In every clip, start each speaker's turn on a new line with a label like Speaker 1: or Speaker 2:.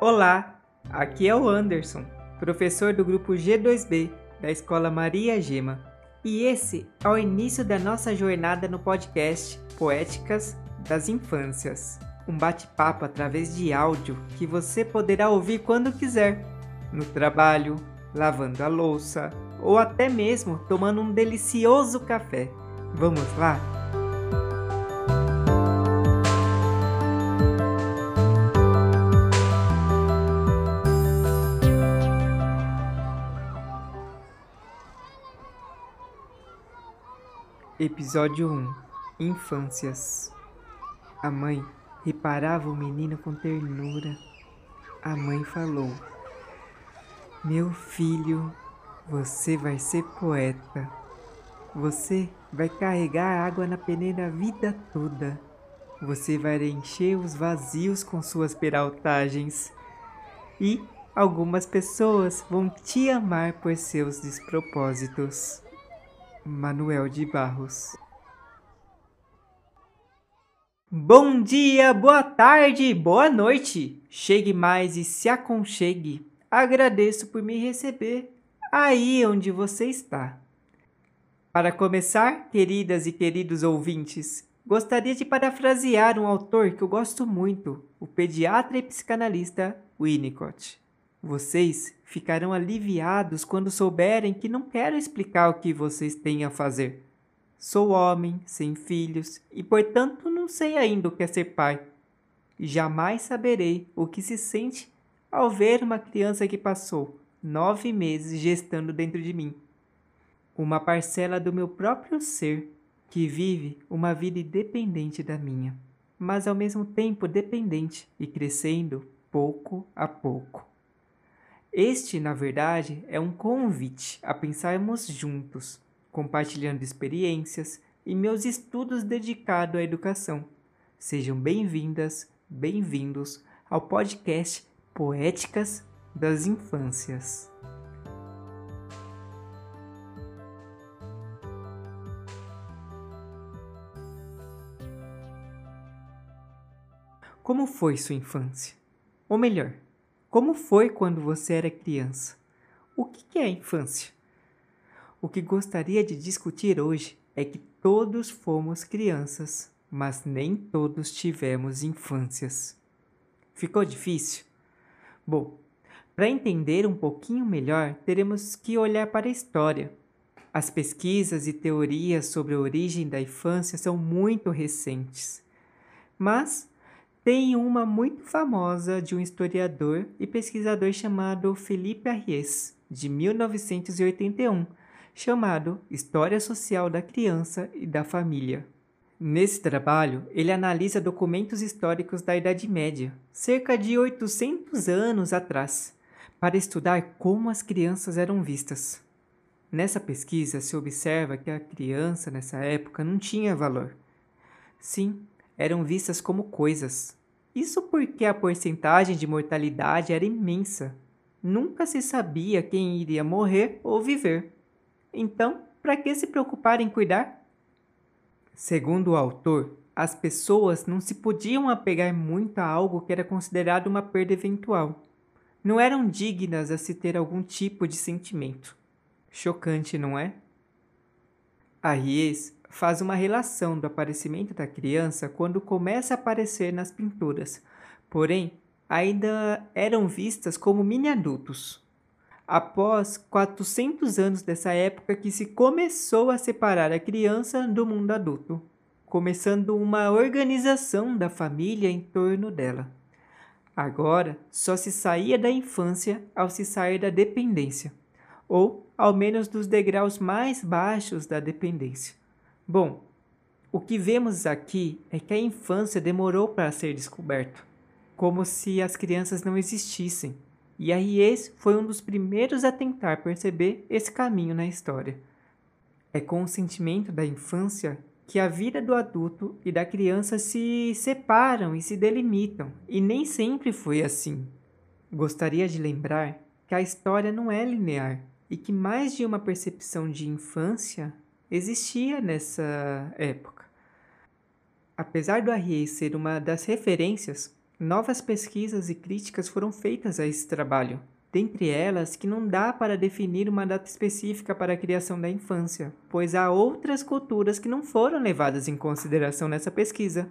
Speaker 1: Olá, aqui é o Anderson, professor do grupo G2B da Escola Maria Gema. E esse é o início da nossa jornada no podcast Poéticas das Infâncias. Um bate-papo através de áudio que você poderá ouvir quando quiser, no trabalho, lavando a louça ou até mesmo tomando um delicioso café. Vamos lá? Episódio 1 Infâncias A mãe reparava o menino com ternura. A mãe falou: Meu filho, você vai ser poeta. Você vai carregar água na peneira a vida toda. Você vai encher os vazios com suas peraltagens. E algumas pessoas vão te amar por seus despropósitos. Manuel de Barros. Bom dia, boa tarde, boa noite. Chegue mais e se aconchegue. Agradeço por me receber aí onde você está. Para começar, queridas e queridos ouvintes, gostaria de parafrasear um autor que eu gosto muito, o pediatra e psicanalista Winnicott. Vocês ficarão aliviados quando souberem que não quero explicar o que vocês têm a fazer. Sou homem, sem filhos, e portanto não sei ainda o que é ser pai. Jamais saberei o que se sente ao ver uma criança que passou nove meses gestando dentro de mim. Uma parcela do meu próprio ser que vive uma vida independente da minha, mas ao mesmo tempo dependente e crescendo pouco a pouco. Este, na verdade, é um convite a pensarmos juntos, compartilhando experiências e meus estudos dedicados à educação. Sejam bem-vindas, bem-vindos ao podcast Poéticas das Infâncias. Como foi sua infância? Ou melhor, como foi quando você era criança? O que é infância? O que gostaria de discutir hoje é que todos fomos crianças, mas nem todos tivemos infâncias. Ficou difícil? Bom, para entender um pouquinho melhor, teremos que olhar para a história. As pesquisas e teorias sobre a origem da infância são muito recentes, mas tem uma muito famosa de um historiador e pesquisador chamado Felipe Arries, de 1981, chamado História Social da Criança e da Família. Nesse trabalho, ele analisa documentos históricos da Idade Média, cerca de 800 anos atrás, para estudar como as crianças eram vistas. Nessa pesquisa se observa que a criança nessa época não tinha valor. Sim, eram vistas como coisas. Isso porque a porcentagem de mortalidade era imensa. Nunca se sabia quem iria morrer ou viver. Então, para que se preocupar em cuidar? Segundo o autor, as pessoas não se podiam apegar muito a algo que era considerado uma perda eventual. Não eram dignas a se ter algum tipo de sentimento. Chocante, não é? A Ries faz uma relação do aparecimento da criança quando começa a aparecer nas pinturas, porém ainda eram vistas como mini-adultos. Após 400 anos dessa época que se começou a separar a criança do mundo adulto, começando uma organização da família em torno dela. Agora só se saía da infância ao se sair da dependência, ou ao menos dos degraus mais baixos da dependência. Bom, o que vemos aqui é que a infância demorou para ser descoberto, como se as crianças não existissem. E a Ries foi um dos primeiros a tentar perceber esse caminho na história. É com o sentimento da infância que a vida do adulto e da criança se separam e se delimitam, e nem sempre foi assim. Gostaria de lembrar que a história não é linear e que mais de uma percepção de infância existia nessa época. Apesar do Arrier ser uma das referências, novas pesquisas e críticas foram feitas a esse trabalho, dentre elas que não dá para definir uma data específica para a criação da infância, pois há outras culturas que não foram levadas em consideração nessa pesquisa.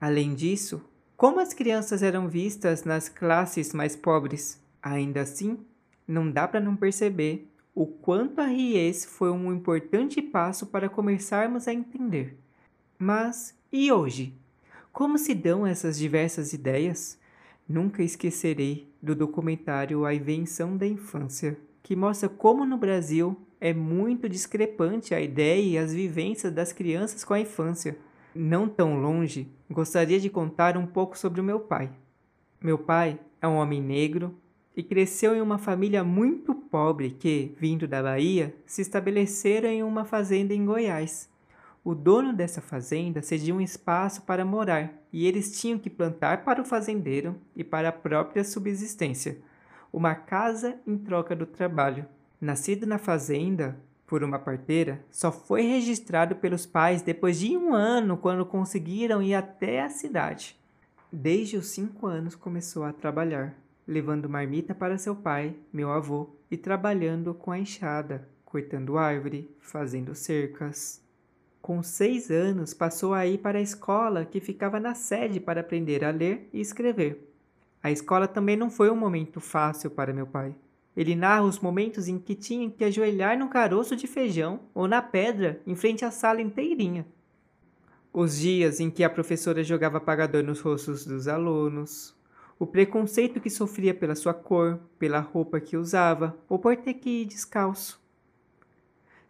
Speaker 1: Além disso, como as crianças eram vistas nas classes mais pobres, ainda assim, não dá para não perceber o quanto a RIES foi um importante passo para começarmos a entender. Mas e hoje? Como se dão essas diversas ideias? Nunca esquecerei do documentário A Invenção da Infância, que mostra como no Brasil é muito discrepante a ideia e as vivências das crianças com a infância. Não tão longe, gostaria de contar um pouco sobre o meu pai. Meu pai é um homem negro e cresceu em uma família muito pobre que, vindo da Bahia, se estabeleceram em uma fazenda em Goiás. O dono dessa fazenda cedia um espaço para morar e eles tinham que plantar para o fazendeiro e para a própria subsistência, uma casa em troca do trabalho. Nascido na fazenda por uma parteira, só foi registrado pelos pais depois de um ano, quando conseguiram ir até a cidade. Desde os cinco anos começou a trabalhar, levando marmita para seu pai, meu avô, e trabalhando com a enxada, cortando árvore, fazendo cercas. Com seis anos, passou a ir para a escola que ficava na sede para aprender a ler e escrever. A escola também não foi um momento fácil para meu pai. Ele narra os momentos em que tinha que ajoelhar no caroço de feijão ou na pedra em frente à sala inteirinha. Os dias em que a professora jogava apagador nos rostos dos alunos, o preconceito que sofria pela sua cor, pela roupa que usava ou por ter que ir descalço.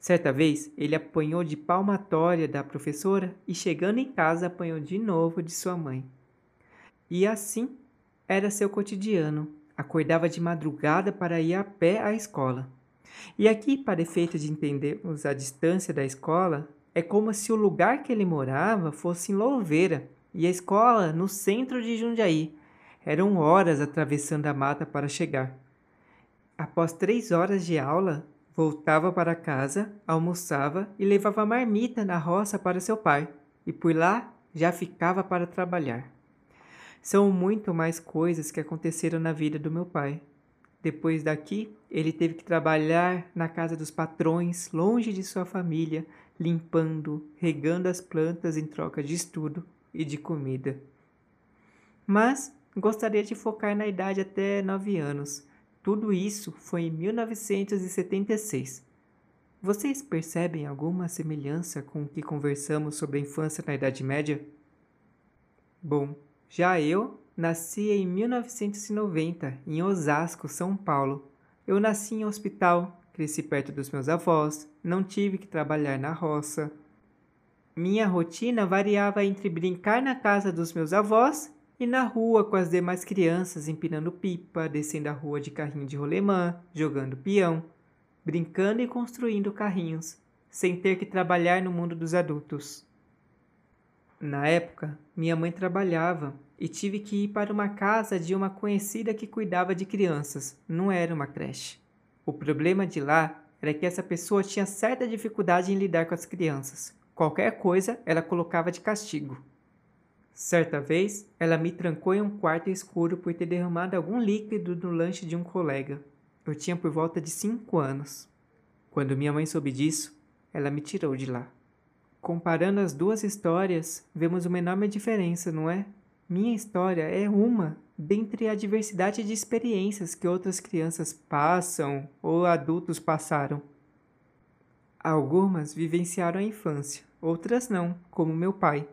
Speaker 1: Certa vez, ele apanhou de palmatória da professora e, chegando em casa, apanhou de novo de sua mãe. E assim era seu cotidiano. Acordava de madrugada para ir a pé à escola. E aqui, para efeito de entendermos a distância da escola, é como se o lugar que ele morava fosse em Louveira e a escola no centro de Jundiaí. Eram horas atravessando a mata para chegar. Após três horas de aula, Voltava para casa, almoçava e levava marmita na roça para seu pai, e por lá já ficava para trabalhar. São muito mais coisas que aconteceram na vida do meu pai. Depois daqui, ele teve que trabalhar na casa dos patrões, longe de sua família, limpando, regando as plantas em troca de estudo e de comida. Mas gostaria de focar na idade até nove anos, tudo isso foi em 1976. Vocês percebem alguma semelhança com o que conversamos sobre a infância na Idade Média? Bom, já eu nasci em 1990, em Osasco, São Paulo. Eu nasci em hospital, cresci perto dos meus avós, não tive que trabalhar na roça. Minha rotina variava entre brincar na casa dos meus avós e na rua com as demais crianças empinando pipa, descendo a rua de carrinho de rolemã, jogando peão, brincando e construindo carrinhos, sem ter que trabalhar no mundo dos adultos. Na época, minha mãe trabalhava e tive que ir para uma casa de uma conhecida que cuidava de crianças, não era uma creche. O problema de lá era que essa pessoa tinha certa dificuldade em lidar com as crianças. Qualquer coisa ela colocava de castigo. Certa vez, ela me trancou em um quarto escuro por ter derramado algum líquido no lanche de um colega. Eu tinha por volta de cinco anos. Quando minha mãe soube disso, ela me tirou de lá. Comparando as duas histórias, vemos uma enorme diferença, não é? Minha história é uma dentre a diversidade de experiências que outras crianças passam ou adultos passaram. Algumas vivenciaram a infância, outras não, como meu pai.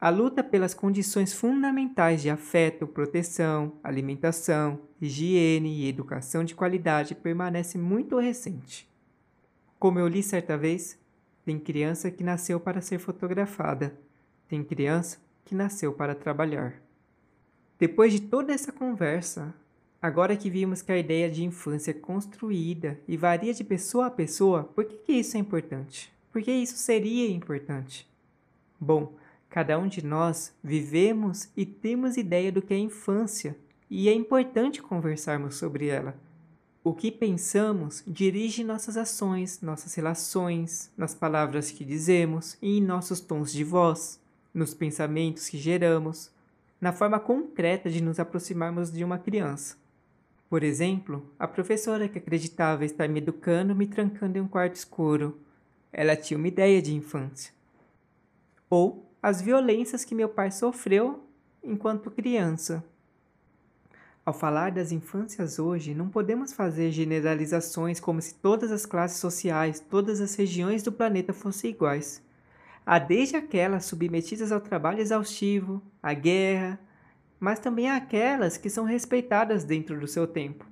Speaker 1: A luta pelas condições fundamentais de afeto, proteção, alimentação, higiene e educação de qualidade permanece muito recente. Como eu li certa vez, tem criança que nasceu para ser fotografada, tem criança que nasceu para trabalhar. Depois de toda essa conversa, agora que vimos que a ideia de infância é construída e varia de pessoa a pessoa, por que, que isso é importante? Por que isso seria importante? Bom, Cada um de nós vivemos e temos ideia do que é infância, e é importante conversarmos sobre ela. O que pensamos dirige nossas ações, nossas relações, nas palavras que dizemos e em nossos tons de voz, nos pensamentos que geramos. na forma concreta de nos aproximarmos de uma criança. Por exemplo, a professora que acreditava estar me educando me trancando em um quarto escuro. Ela tinha uma ideia de infância. Ou as violências que meu pai sofreu enquanto criança. Ao falar das infâncias hoje, não podemos fazer generalizações como se todas as classes sociais, todas as regiões do planeta fossem iguais. Há desde aquelas submetidas ao trabalho exaustivo, à guerra, mas também há aquelas que são respeitadas dentro do seu tempo.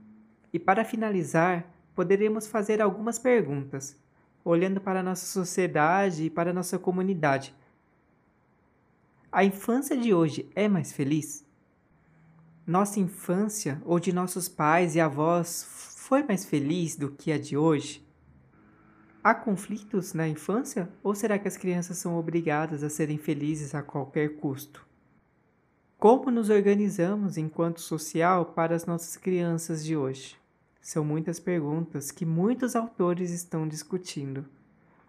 Speaker 1: E para finalizar, poderemos fazer algumas perguntas, olhando para a nossa sociedade e para a nossa comunidade. A infância de hoje é mais feliz? Nossa infância, ou de nossos pais e avós, foi mais feliz do que a de hoje? Há conflitos na infância ou será que as crianças são obrigadas a serem felizes a qualquer custo? Como nos organizamos enquanto social para as nossas crianças de hoje? São muitas perguntas que muitos autores estão discutindo.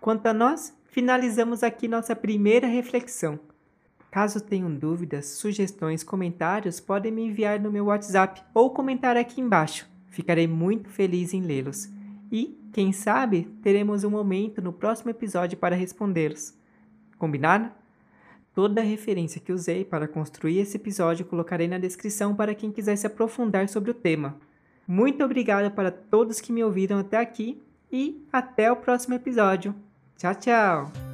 Speaker 1: Quanto a nós, finalizamos aqui nossa primeira reflexão. Caso tenham dúvidas, sugestões, comentários, podem me enviar no meu WhatsApp ou comentar aqui embaixo. Ficarei muito feliz em lê-los. E, quem sabe, teremos um momento no próximo episódio para respondê-los. Combinado? Toda a referência que usei para construir esse episódio colocarei na descrição para quem quiser se aprofundar sobre o tema. Muito obrigado para todos que me ouviram até aqui e até o próximo episódio. Tchau, tchau!